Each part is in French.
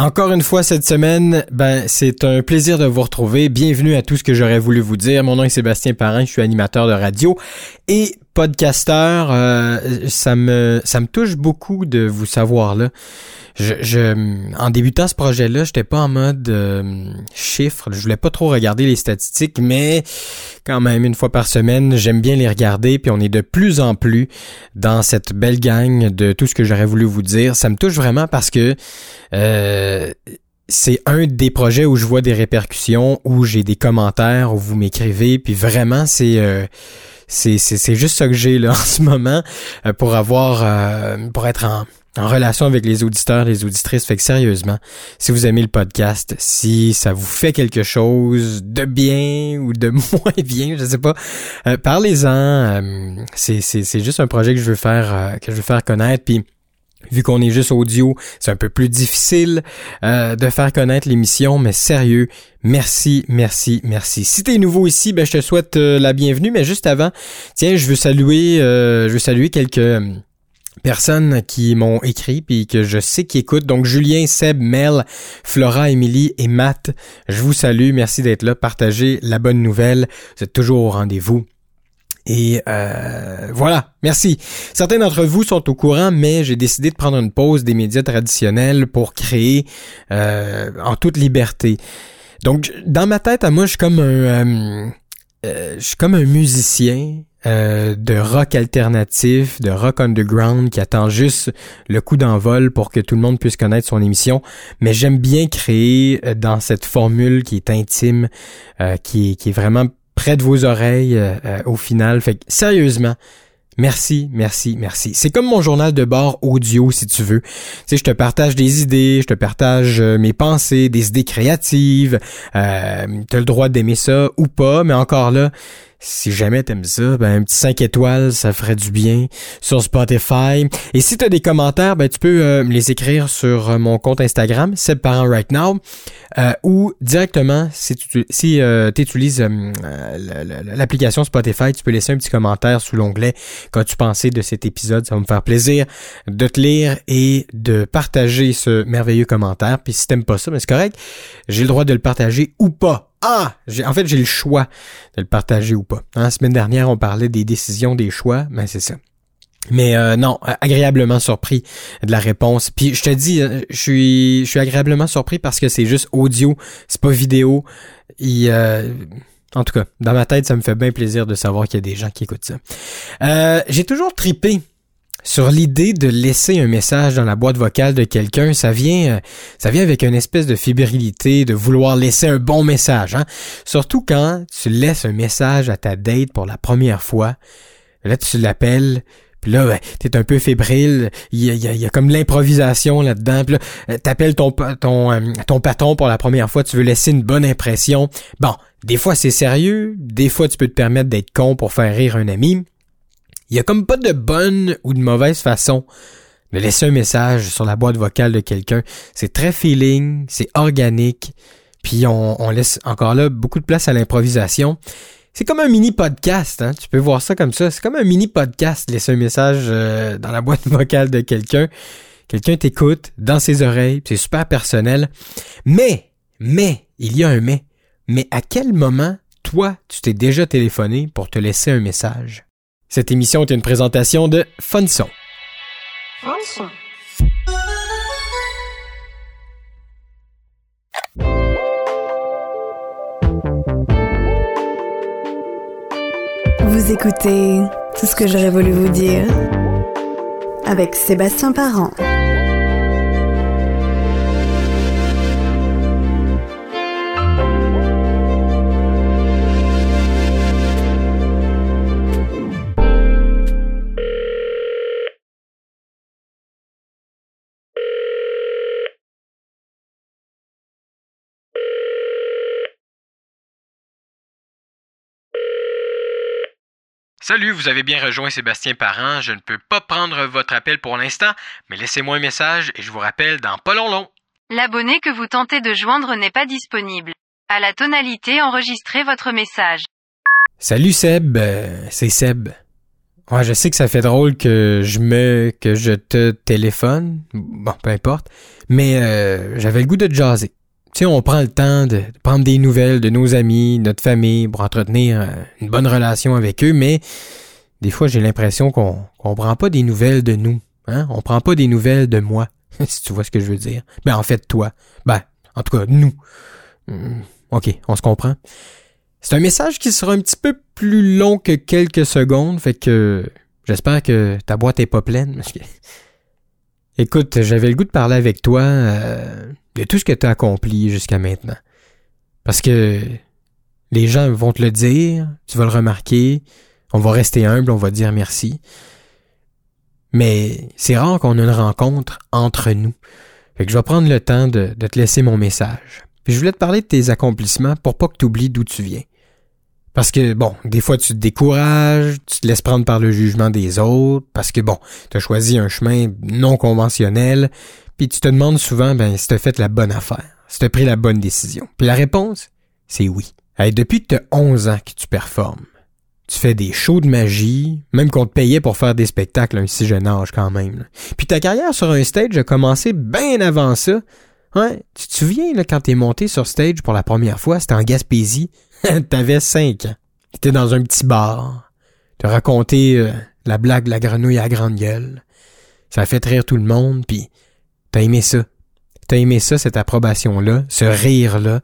Encore une fois cette semaine, ben c'est un plaisir de vous retrouver. Bienvenue à tout ce que j'aurais voulu vous dire. Mon nom est Sébastien Parent, je suis animateur de radio et podcasteur. Euh, ça me ça me touche beaucoup de vous savoir là. Je, je en débutant ce projet-là, j'étais pas en mode euh, chiffre. Je voulais pas trop regarder les statistiques, mais quand même une fois par semaine, j'aime bien les regarder. Puis on est de plus en plus dans cette belle gang de tout ce que j'aurais voulu vous dire. Ça me touche vraiment parce que euh, c'est un des projets où je vois des répercussions, où j'ai des commentaires, où vous m'écrivez, puis vraiment c'est euh, c'est, juste ça que j'ai là en ce moment euh, pour avoir euh, pour être en, relation avec les auditeurs, les auditrices. Fait que sérieusement, si vous aimez le podcast, si ça vous fait quelque chose de bien ou de moins bien, je sais pas, parlez-en. c'est, c'est, c'est juste un projet que je veux faire que je veux faire connaître. Puis Vu qu'on est juste audio, c'est un peu plus difficile euh, de faire connaître l'émission, mais sérieux, merci, merci, merci. Si t'es nouveau ici, ben je te souhaite euh, la bienvenue, mais juste avant, tiens, je veux saluer, euh, je veux saluer quelques personnes qui m'ont écrit puis que je sais qui écoutent. Donc Julien, Seb, Mel, Flora, Émilie et Matt, je vous salue, merci d'être là, partagez la bonne nouvelle, vous êtes toujours au rendez-vous. Et euh, voilà, merci. Certains d'entre vous sont au courant, mais j'ai décidé de prendre une pause des médias traditionnels pour créer euh, en toute liberté. Donc, dans ma tête, à moi, je suis comme un, euh, je suis comme un musicien de rock alternatif, de rock underground qui attend juste le coup d'envol pour que tout le monde puisse connaître son émission. Mais j'aime bien créer dans cette formule qui est intime, qui, qui est vraiment près vos oreilles euh, euh, au final. Fait sérieusement, Merci, merci, merci. C'est comme mon journal de bord audio, si tu veux. Tu sais, je te partage des idées, je te partage euh, mes pensées, des idées créatives. Euh, tu as le droit d'aimer ça ou pas, mais encore là, si jamais t'aimes ça, ben un petit 5 étoiles, ça ferait du bien sur Spotify. Et si t'as des commentaires, ben tu peux euh, me les écrire sur euh, mon compte Instagram, c'est parent right now, euh, ou directement si tu utilises l'application Spotify, tu peux laisser un petit commentaire sous l'onglet quand tu pensais de cet épisode? Ça va me faire plaisir de te lire et de partager ce merveilleux commentaire. Puis si t'aimes pas ça, ben c'est correct, j'ai le droit de le partager ou pas ah, en fait, j'ai le choix de le partager ou pas. Hein, la semaine dernière, on parlait des décisions, des choix, mais ben, c'est ça. Mais euh, non, agréablement surpris de la réponse. Puis je te dis, euh, je suis, je suis agréablement surpris parce que c'est juste audio, c'est pas vidéo. Euh, en tout cas, dans ma tête, ça me fait bien plaisir de savoir qu'il y a des gens qui écoutent ça. j'ai toujours tripé sur l'idée de laisser un message dans la boîte vocale de quelqu'un, ça vient, euh, ça vient avec une espèce de fébrilité, de vouloir laisser un bon message. Hein? Surtout quand tu laisses un message à ta date pour la première fois. Là, tu l'appelles, puis là, t'es un peu fébrile. Il y a, y a, comme l'improvisation là-dedans. Puis là, euh, t'appelles ton, ton, euh, ton patron pour la première fois. Tu veux laisser une bonne impression. Bon, des fois c'est sérieux. Des fois, tu peux te permettre d'être con pour faire rire un ami. Il y a comme pas de bonne ou de mauvaise façon de laisser un message sur la boîte vocale de quelqu'un. C'est très feeling, c'est organique, puis on, laisse encore là beaucoup de place à l'improvisation. C'est comme un mini podcast, hein? tu peux voir ça comme ça. C'est comme un mini podcast, laisser un message euh, dans la boîte vocale de quelqu'un. Quelqu'un t'écoute dans ses oreilles, c'est super personnel. Mais, mais, il y a un mais. Mais à quel moment, toi, tu t'es déjà téléphoné pour te laisser un message? Cette émission est une présentation de Funson. Funson. Vous écoutez tout ce que j'aurais voulu vous dire avec Sébastien Parent. Salut, vous avez bien rejoint Sébastien Parent. Je ne peux pas prendre votre appel pour l'instant, mais laissez-moi un message et je vous rappelle dans pas long long. L'abonné que vous tentez de joindre n'est pas disponible. À la tonalité, enregistrez votre message. Salut Seb, euh, c'est Seb. Ouais, je sais que ça fait drôle que je me que je te téléphone, bon, peu importe, mais euh, j'avais le goût de jaser. Tu sais, on prend le temps de prendre des nouvelles de nos amis, notre famille, pour entretenir euh, une bonne relation avec eux, mais des fois j'ai l'impression qu'on qu'on prend pas des nouvelles de nous, hein, on prend pas des nouvelles de moi, si tu vois ce que je veux dire. Ben en fait toi, ben en tout cas nous. Hmm, ok, on se comprend. C'est un message qui sera un petit peu plus long que quelques secondes, fait que j'espère que ta boîte est pas pleine. Écoute, j'avais le goût de parler avec toi euh, tout ce que tu as accompli jusqu'à maintenant. Parce que les gens vont te le dire, tu vas le remarquer, on va rester humble, on va dire merci. Mais c'est rare qu'on ait une rencontre entre nous. Fait que je vais prendre le temps de, te laisser mon message. Je voulais te parler de tes accomplissements pour pas que tu oublies d'où tu viens. Parce que, bon, des fois, tu te décourages, tu te laisses prendre par le jugement des autres, parce que, bon, tu as choisi un chemin non conventionnel, puis tu te demandes souvent, ben, si tu as fait la bonne affaire, si tu as pris la bonne décision. Puis la réponse, c'est oui. Depuis que tu as 11 ans que tu performes, tu fais des shows de magie, même qu'on te payait pour faire des spectacles à un si jeune âge quand même. Puis ta carrière sur un stage a commencé bien avant ça. Ouais, tu te souviens là, quand t'es monté sur stage pour la première fois, c'était en Gaspésie, T'avais cinq ans. T'étais dans un petit bar. T'as raconté euh, la blague de la grenouille à grande gueule. Ça a fait rire tout le monde, puis t'as aimé ça. T'as aimé ça, cette approbation-là, ce rire-là.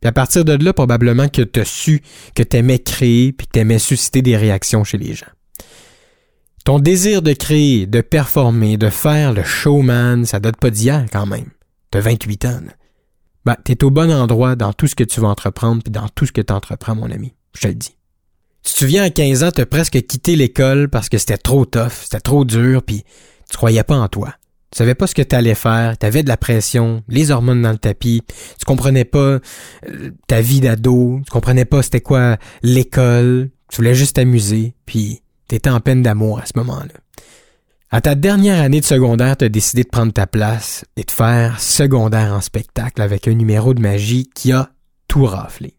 Puis à partir de là, probablement que t'as su que t'aimais créer, puis que t'aimais susciter des réactions chez les gens. Ton désir de créer, de performer, de faire le showman, ça date pas d'hier quand même. T'as 28 ans. Ben, t'es au bon endroit dans tout ce que tu vas entreprendre, puis dans tout ce que tu entreprends, mon ami. Je te le dis. Tu te souviens, à 15 ans, t'as presque quitté l'école parce que c'était trop tough, c'était trop dur, puis tu croyais pas en toi. Tu savais pas ce que t'allais faire, t'avais de la pression, les hormones dans le tapis, tu comprenais pas euh, ta vie d'ado, tu comprenais pas c'était quoi l'école, tu voulais juste t'amuser, puis t'étais en peine d'amour à ce moment-là. À ta dernière année de secondaire, tu as décidé de prendre ta place et de faire secondaire en spectacle avec un numéro de magie qui a tout raflé.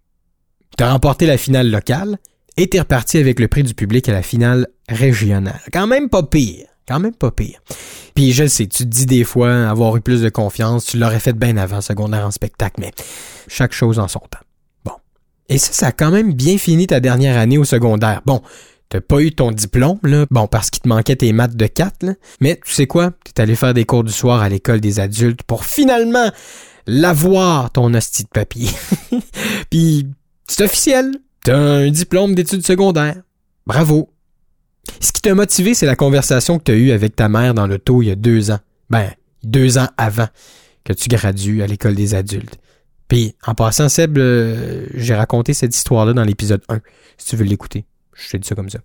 Tu as remporté la finale locale et t'es reparti avec le prix du public à la finale régionale. Quand même pas pire. Quand même pas pire. Puis je sais, tu te dis des fois avoir eu plus de confiance, tu l'aurais fait bien avant secondaire en spectacle, mais chaque chose en son temps. Bon. Et ça, ça a quand même bien fini ta dernière année au secondaire. Bon, T'as pas eu ton diplôme, là, bon, parce qu'il te manquait tes maths de 4, là. Mais tu sais quoi? T'es allé faire des cours du soir à l'école des adultes pour finalement l'avoir, ton hostie de papier. Puis, c'est officiel. T'as un diplôme d'études secondaires. Bravo. Ce qui t'a motivé, c'est la conversation que t'as eue avec ta mère dans l'auto il y a deux ans. Ben, deux ans avant que tu gradues à l'école des adultes. Puis, en passant, Seb, euh, j'ai raconté cette histoire-là dans l'épisode 1, si tu veux l'écouter. Je te dis ça comme ça.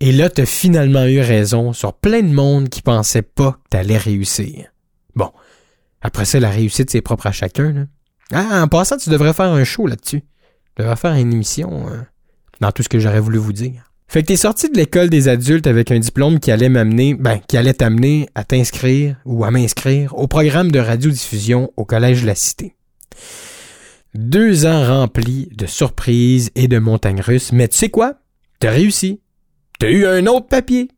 Et là, t'as finalement eu raison sur plein de monde qui pensait pas que t'allais réussir. Bon. Après ça, la réussite, c'est propre à chacun. Ah, en passant, tu devrais faire un show là-dessus. Tu devrais faire une émission euh, dans tout ce que j'aurais voulu vous dire. Fait que t'es sorti de l'école des adultes avec un diplôme qui allait m'amener, ben, qui allait t'amener à t'inscrire ou à m'inscrire au programme de radiodiffusion au Collège de la Cité. Deux ans remplis de surprises et de montagnes russes, mais tu sais quoi? T'as réussi. T'as eu un autre papier.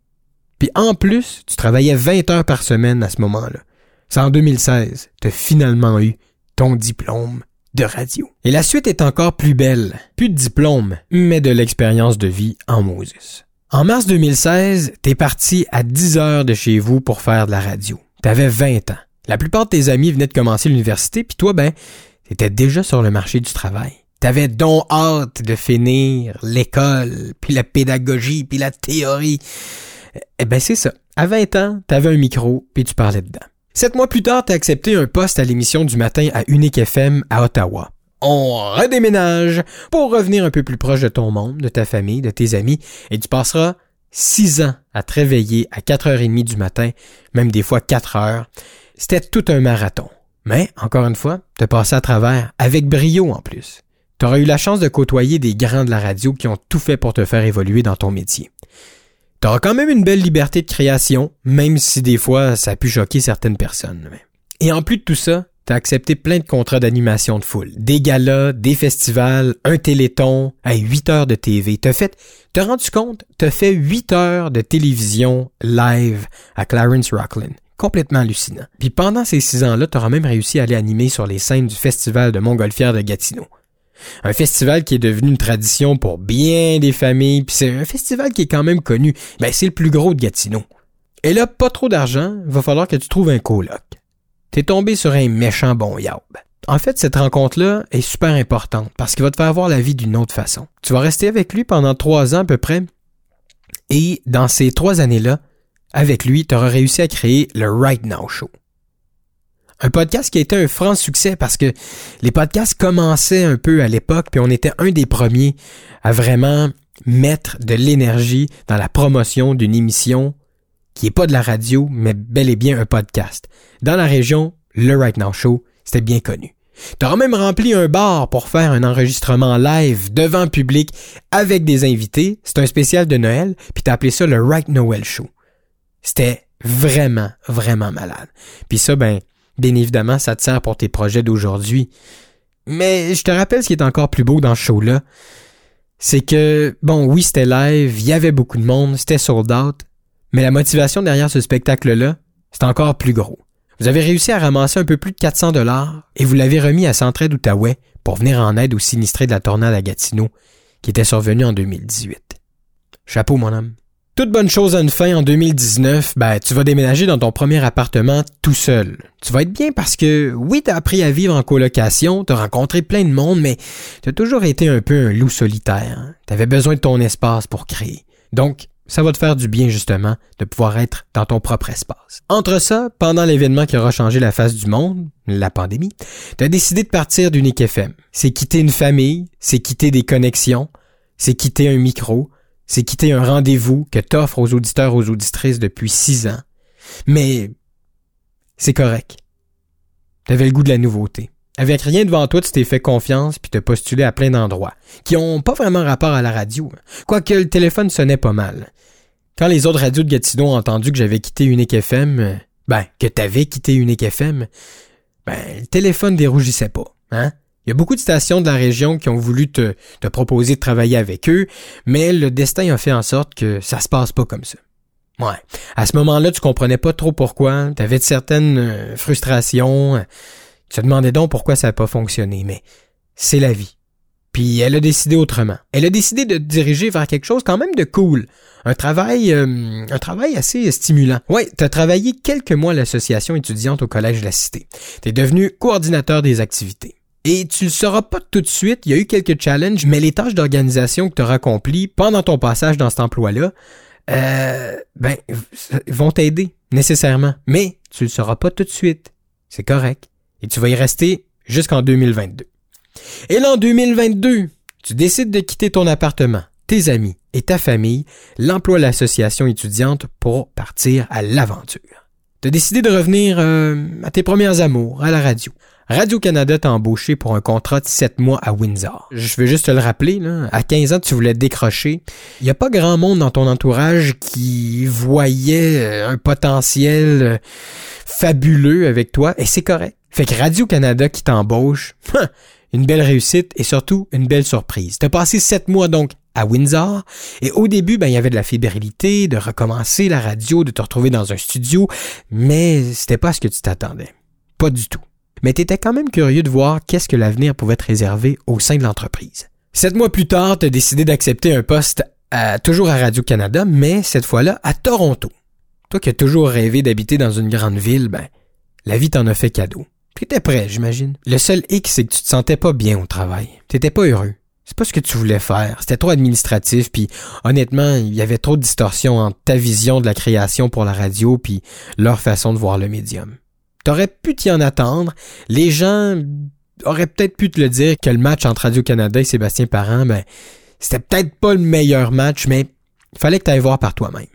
Puis en plus, tu travaillais 20 heures par semaine à ce moment-là. C'est en 2016, t'as finalement eu ton diplôme de radio. Et la suite est encore plus belle. Plus de diplôme, mais de l'expérience de vie en Moses. En mars 2016, t'es parti à 10 heures de chez vous pour faire de la radio. T'avais 20 ans. La plupart de tes amis venaient de commencer l'université, puis toi, ben, t'étais déjà sur le marché du travail. T'avais donc hâte de finir l'école, puis la pédagogie, puis la théorie. Eh ben c'est ça. À 20 ans, t'avais un micro, puis tu parlais dedans. Sept mois plus tard, t'as accepté un poste à l'émission du matin à Unique FM à Ottawa. On redéménage pour revenir un peu plus proche de ton monde, de ta famille, de tes amis, et tu passeras six ans à te réveiller à 4h30 du matin, même des fois 4 heures. C'était tout un marathon. Mais, encore une fois, te passer à travers, avec brio en plus. Tu auras eu la chance de côtoyer des grands de la radio qui ont tout fait pour te faire évoluer dans ton métier. Tu auras quand même une belle liberté de création, même si des fois ça a pu choquer certaines personnes. Et en plus de tout ça, t'as accepté plein de contrats d'animation de foule. Des galas, des festivals, un téléthon, à 8 heures de TV. T'as fait, t'as rendu compte, t'as fait 8 heures de télévision live à Clarence Rocklin. Complètement hallucinant. Puis pendant ces six ans-là, t'auras même réussi à aller animer sur les scènes du festival de Montgolfière de Gatineau. Un festival qui est devenu une tradition pour bien des familles, puis c'est un festival qui est quand même connu. Ben, c'est le plus gros de Gatineau. Et là, pas trop d'argent, va falloir que tu trouves un coloc. T'es tombé sur un méchant bon yaub. En fait, cette rencontre-là est super importante parce qu'il va te faire voir la vie d'une autre façon. Tu vas rester avec lui pendant trois ans à peu près. Et dans ces trois années-là, avec lui, tu auras réussi à créer le Right Now Show. Un podcast qui a été un franc succès parce que les podcasts commençaient un peu à l'époque, puis on était un des premiers à vraiment mettre de l'énergie dans la promotion d'une émission qui est pas de la radio, mais bel et bien un podcast. Dans la région, le Right Now Show, c'était bien connu. T'auras même rempli un bar pour faire un enregistrement live devant public avec des invités. C'est un spécial de Noël, puis t'as appelé ça le Right Noel Show. C'était vraiment, vraiment malade. Puis ça, ben, bien évidemment, ça te sert pour tes projets d'aujourd'hui. Mais je te rappelle ce qui est encore plus beau dans ce show-là. C'est que, bon, oui, c'était live, il y avait beaucoup de monde, c'était sold out, mais la motivation derrière ce spectacle-là, c'est encore plus gros. Vous avez réussi à ramasser un peu plus de 400 dollars et vous l'avez remis à Centraide Outaouais pour venir en aide aux sinistrés de la tornade à Gatineau qui était survenue en 2018. Chapeau, mon homme. Toute bonne chose à une fin en 2019, ben, tu vas déménager dans ton premier appartement tout seul. Tu vas être bien parce que, oui, t'as appris à vivre en colocation, t'as rencontré plein de monde, mais t'as toujours été un peu un loup solitaire. Hein. T'avais besoin de ton espace pour créer. Donc, ça va te faire du bien justement de pouvoir être dans ton propre espace. Entre ça, pendant l'événement qui aura changé la face du monde, la pandémie, tu as décidé de partir d'Unique FM. C'est quitter une famille, c'est quitter des connexions, c'est quitter un micro, c'est quitter un rendez-vous que t'offres aux auditeurs, aux auditrices depuis six ans. Mais c'est correct. T'avais le goût de la nouveauté. Avec rien devant toi, tu t'es fait confiance puis t'as postulé à plein d'endroits qui ont pas vraiment rapport à la radio. Quoique le téléphone sonnait pas mal. Quand les autres radios de Gatineau ont entendu que j'avais quitté Unique FM, ben, que t'avais quitté Unique FM, ben, le téléphone dérougissait pas, hein? Il y a beaucoup de stations de la région qui ont voulu te, te proposer de travailler avec eux, mais le destin a fait en sorte que ça se passe pas comme ça. Ouais. À ce moment-là, tu comprenais pas trop pourquoi, t'avais de certaines euh, frustrations, tu te demandais donc pourquoi ça n'a pas fonctionné, mais c'est la vie. Puis elle a décidé autrement. Elle a décidé de diriger vers quelque chose quand même de cool. Un travail, euh, un travail assez stimulant. Ouais, t'as travaillé quelques mois à l'association étudiante au collège de la Cité. T'es devenu coordinateur des activités. Et tu le sauras pas tout de suite, il y a eu quelques challenges, mais les tâches d'organisation que tu auras accomplies pendant ton passage dans cet emploi-là, euh, ben, vont t'aider, nécessairement. Mais tu le sauras pas tout de suite. C'est correct et tu vas y rester jusqu'en 2022. Et là, en 2022, tu décides de quitter ton appartement, tes amis et ta famille, l'emploi de l'association étudiante pour partir à l'aventure. Tu as décidé de revenir euh, à tes premiers amours, à la radio. Radio-Canada t'a embauché pour un contrat de 7 mois à Windsor. Je veux juste te le rappeler, là, à 15 ans, tu voulais décrocher. Il n'y a pas grand monde dans ton entourage qui voyait euh, un potentiel euh, fabuleux avec toi, et c'est correct. Fait que Radio-Canada qui t'embauche, hein, une belle réussite et surtout une belle surprise. T'as passé sept mois donc à Windsor et au début, ben, il y avait de la fébrilité, de recommencer la radio, de te retrouver dans un studio, mais c'était pas ce que tu t'attendais. Pas du tout. Mais t'étais quand même curieux de voir qu'est-ce que l'avenir pouvait te réserver au sein de l'entreprise. Sept mois plus tard, t'as décidé d'accepter un poste toujours à Radio-Canada, mais cette fois-là à Toronto. Toi qui as toujours rêvé d'habiter dans une grande ville, ben, la vie t'en a fait cadeau. T'étais prêt, j'imagine. Le seul hic, c'est que tu te sentais pas bien au travail. T'étais pas heureux. C'est pas ce que tu voulais faire. C'était trop administratif, puis honnêtement, il y avait trop de distorsions entre ta vision de la création pour la radio puis leur façon de voir le médium. T'aurais pu t'y en attendre. Les gens auraient peut-être pu te le dire que le match entre Radio-Canada et Sébastien Parent, ben, c'était peut-être pas le meilleur match, mais il fallait que tu voir par toi-même.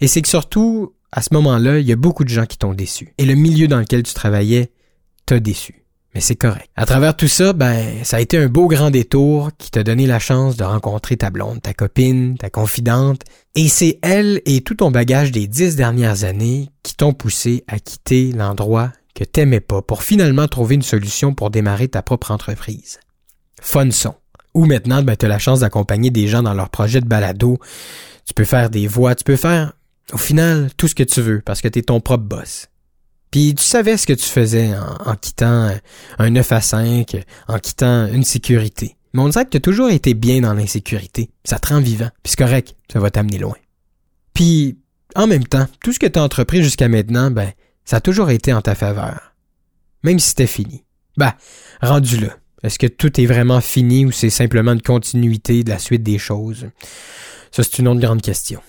Et c'est que surtout, à ce moment-là, il y a beaucoup de gens qui t'ont déçu. Et le milieu dans lequel tu travaillais, t'as déçu. Mais c'est correct. À travers tout ça, ben, ça a été un beau grand détour qui t'a donné la chance de rencontrer ta blonde, ta copine, ta confidente. Et c'est elle et tout ton bagage des dix dernières années qui t'ont poussé à quitter l'endroit que t'aimais pas pour finalement trouver une solution pour démarrer ta propre entreprise. Fun son. Ou maintenant, ben, tu as la chance d'accompagner des gens dans leur projet de balado. Tu peux faire des voix, tu peux faire, au final, tout ce que tu veux parce que tu es ton propre boss. Puis tu savais ce que tu faisais en, quittant un 9 à 5, en quittant une sécurité. Mais on dirait que tu as toujours été bien dans l'insécurité. Ça te rend vivant. Puis c'est correct, ça va t'amener loin. Puis, en même temps, tout ce que tu as entrepris jusqu'à maintenant, ben, ça a toujours été en ta faveur. Même si c'était fini. Ben, rendu là. Est-ce que tout est vraiment fini ou c'est simplement une continuité de la suite des choses? Ça, c'est une autre grande question.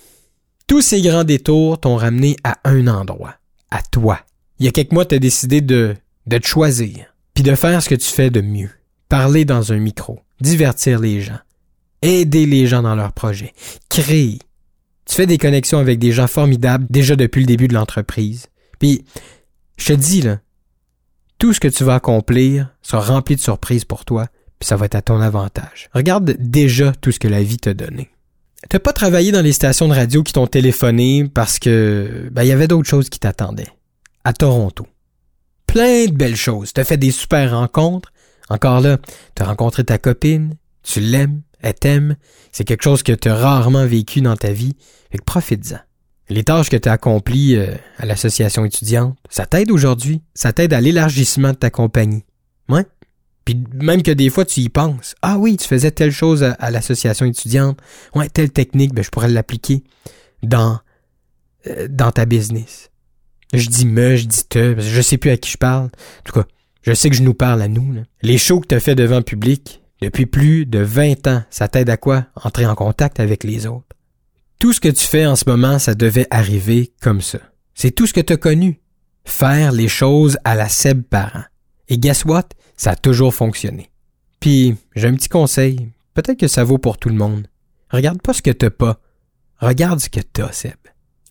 Tous ces grands détours t'ont ramené à un endroit, à toi. Il y a quelques mois, tu as décidé de, de te choisir, puis de faire ce que tu fais de mieux. Parler dans un micro, divertir les gens, aider les gens dans leurs projets, créer. Tu fais des connexions avec des gens formidables déjà depuis le début de l'entreprise. Puis, je te dis, là, tout ce que tu vas accomplir sera rempli de surprises pour toi, puis ça va être à ton avantage. Regarde déjà tout ce que la vie t'a donné. T'as pas travaillé dans les stations de radio qui t'ont téléphoné parce que ben, il y avait d'autres choses qui t'attendaient. À Toronto. Plein de belles choses. T'as fait des super rencontres. Encore là, t'as rencontré ta copine, tu l'aimes, elle t'aime. C'est quelque chose que t'as rarement vécu dans ta vie. Fait que profites-en. Les tâches que tu as accomplies euh, à l'association étudiante, ça t'aide aujourd'hui. Ça t'aide à l'élargissement de ta compagnie. Ouais. Puis même que des fois tu y penses. Ah oui, tu faisais telle chose à, l'association étudiante. Ouais, telle technique, ben, je pourrais l'appliquer dans, euh, dans ta business. Je dis me, je dis te, je sais plus à qui je parle. En tout cas, je sais que je nous parle à nous. Les shows que tu as fait devant le public, depuis plus de 20 ans, ça t'aide à quoi? Entrer en contact avec les autres. Tout ce que tu fais en ce moment, ça devait arriver comme ça. C'est tout ce que tu as connu. Faire les choses à la Seb parent. Et guess what? Ça a toujours fonctionné. Puis, j'ai un petit conseil. Peut-être que ça vaut pour tout le monde. Regarde pas ce que t'as pas. Regarde ce que t'as, Seb.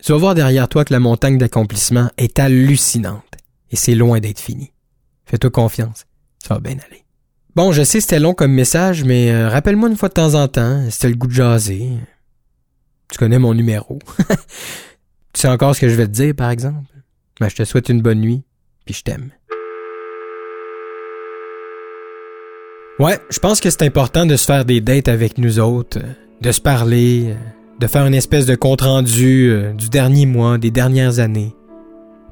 Tu vas voir derrière toi que la montagne d'accomplissement est hallucinante. Et c'est loin d'être fini. Fais-toi confiance. Ça va bien aller. Bon, je sais c'était long comme message, mais euh, rappelle-moi une fois de temps en temps, si le goût de jaser, tu connais mon numéro. tu sais encore ce que je vais te dire, par exemple? Ben, je te souhaite une bonne nuit, puis je t'aime. Ouais, je pense que c'est important de se faire des dates avec nous autres, de se parler, de faire une espèce de compte-rendu euh, du dernier mois, des dernières années,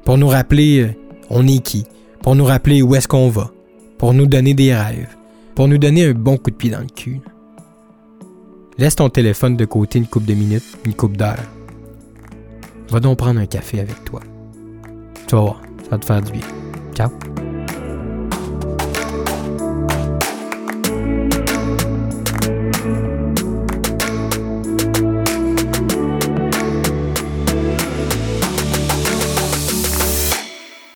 pour nous rappeler euh, on est qui, pour nous rappeler où est-ce qu'on va, pour nous donner des rêves, pour nous donner un bon coup de pied dans le cul. Laisse ton téléphone de côté une coupe de minutes, une coupe d'heures. Va donc prendre un café avec toi. Tu vas voir, ça va te faire du bien. Ciao.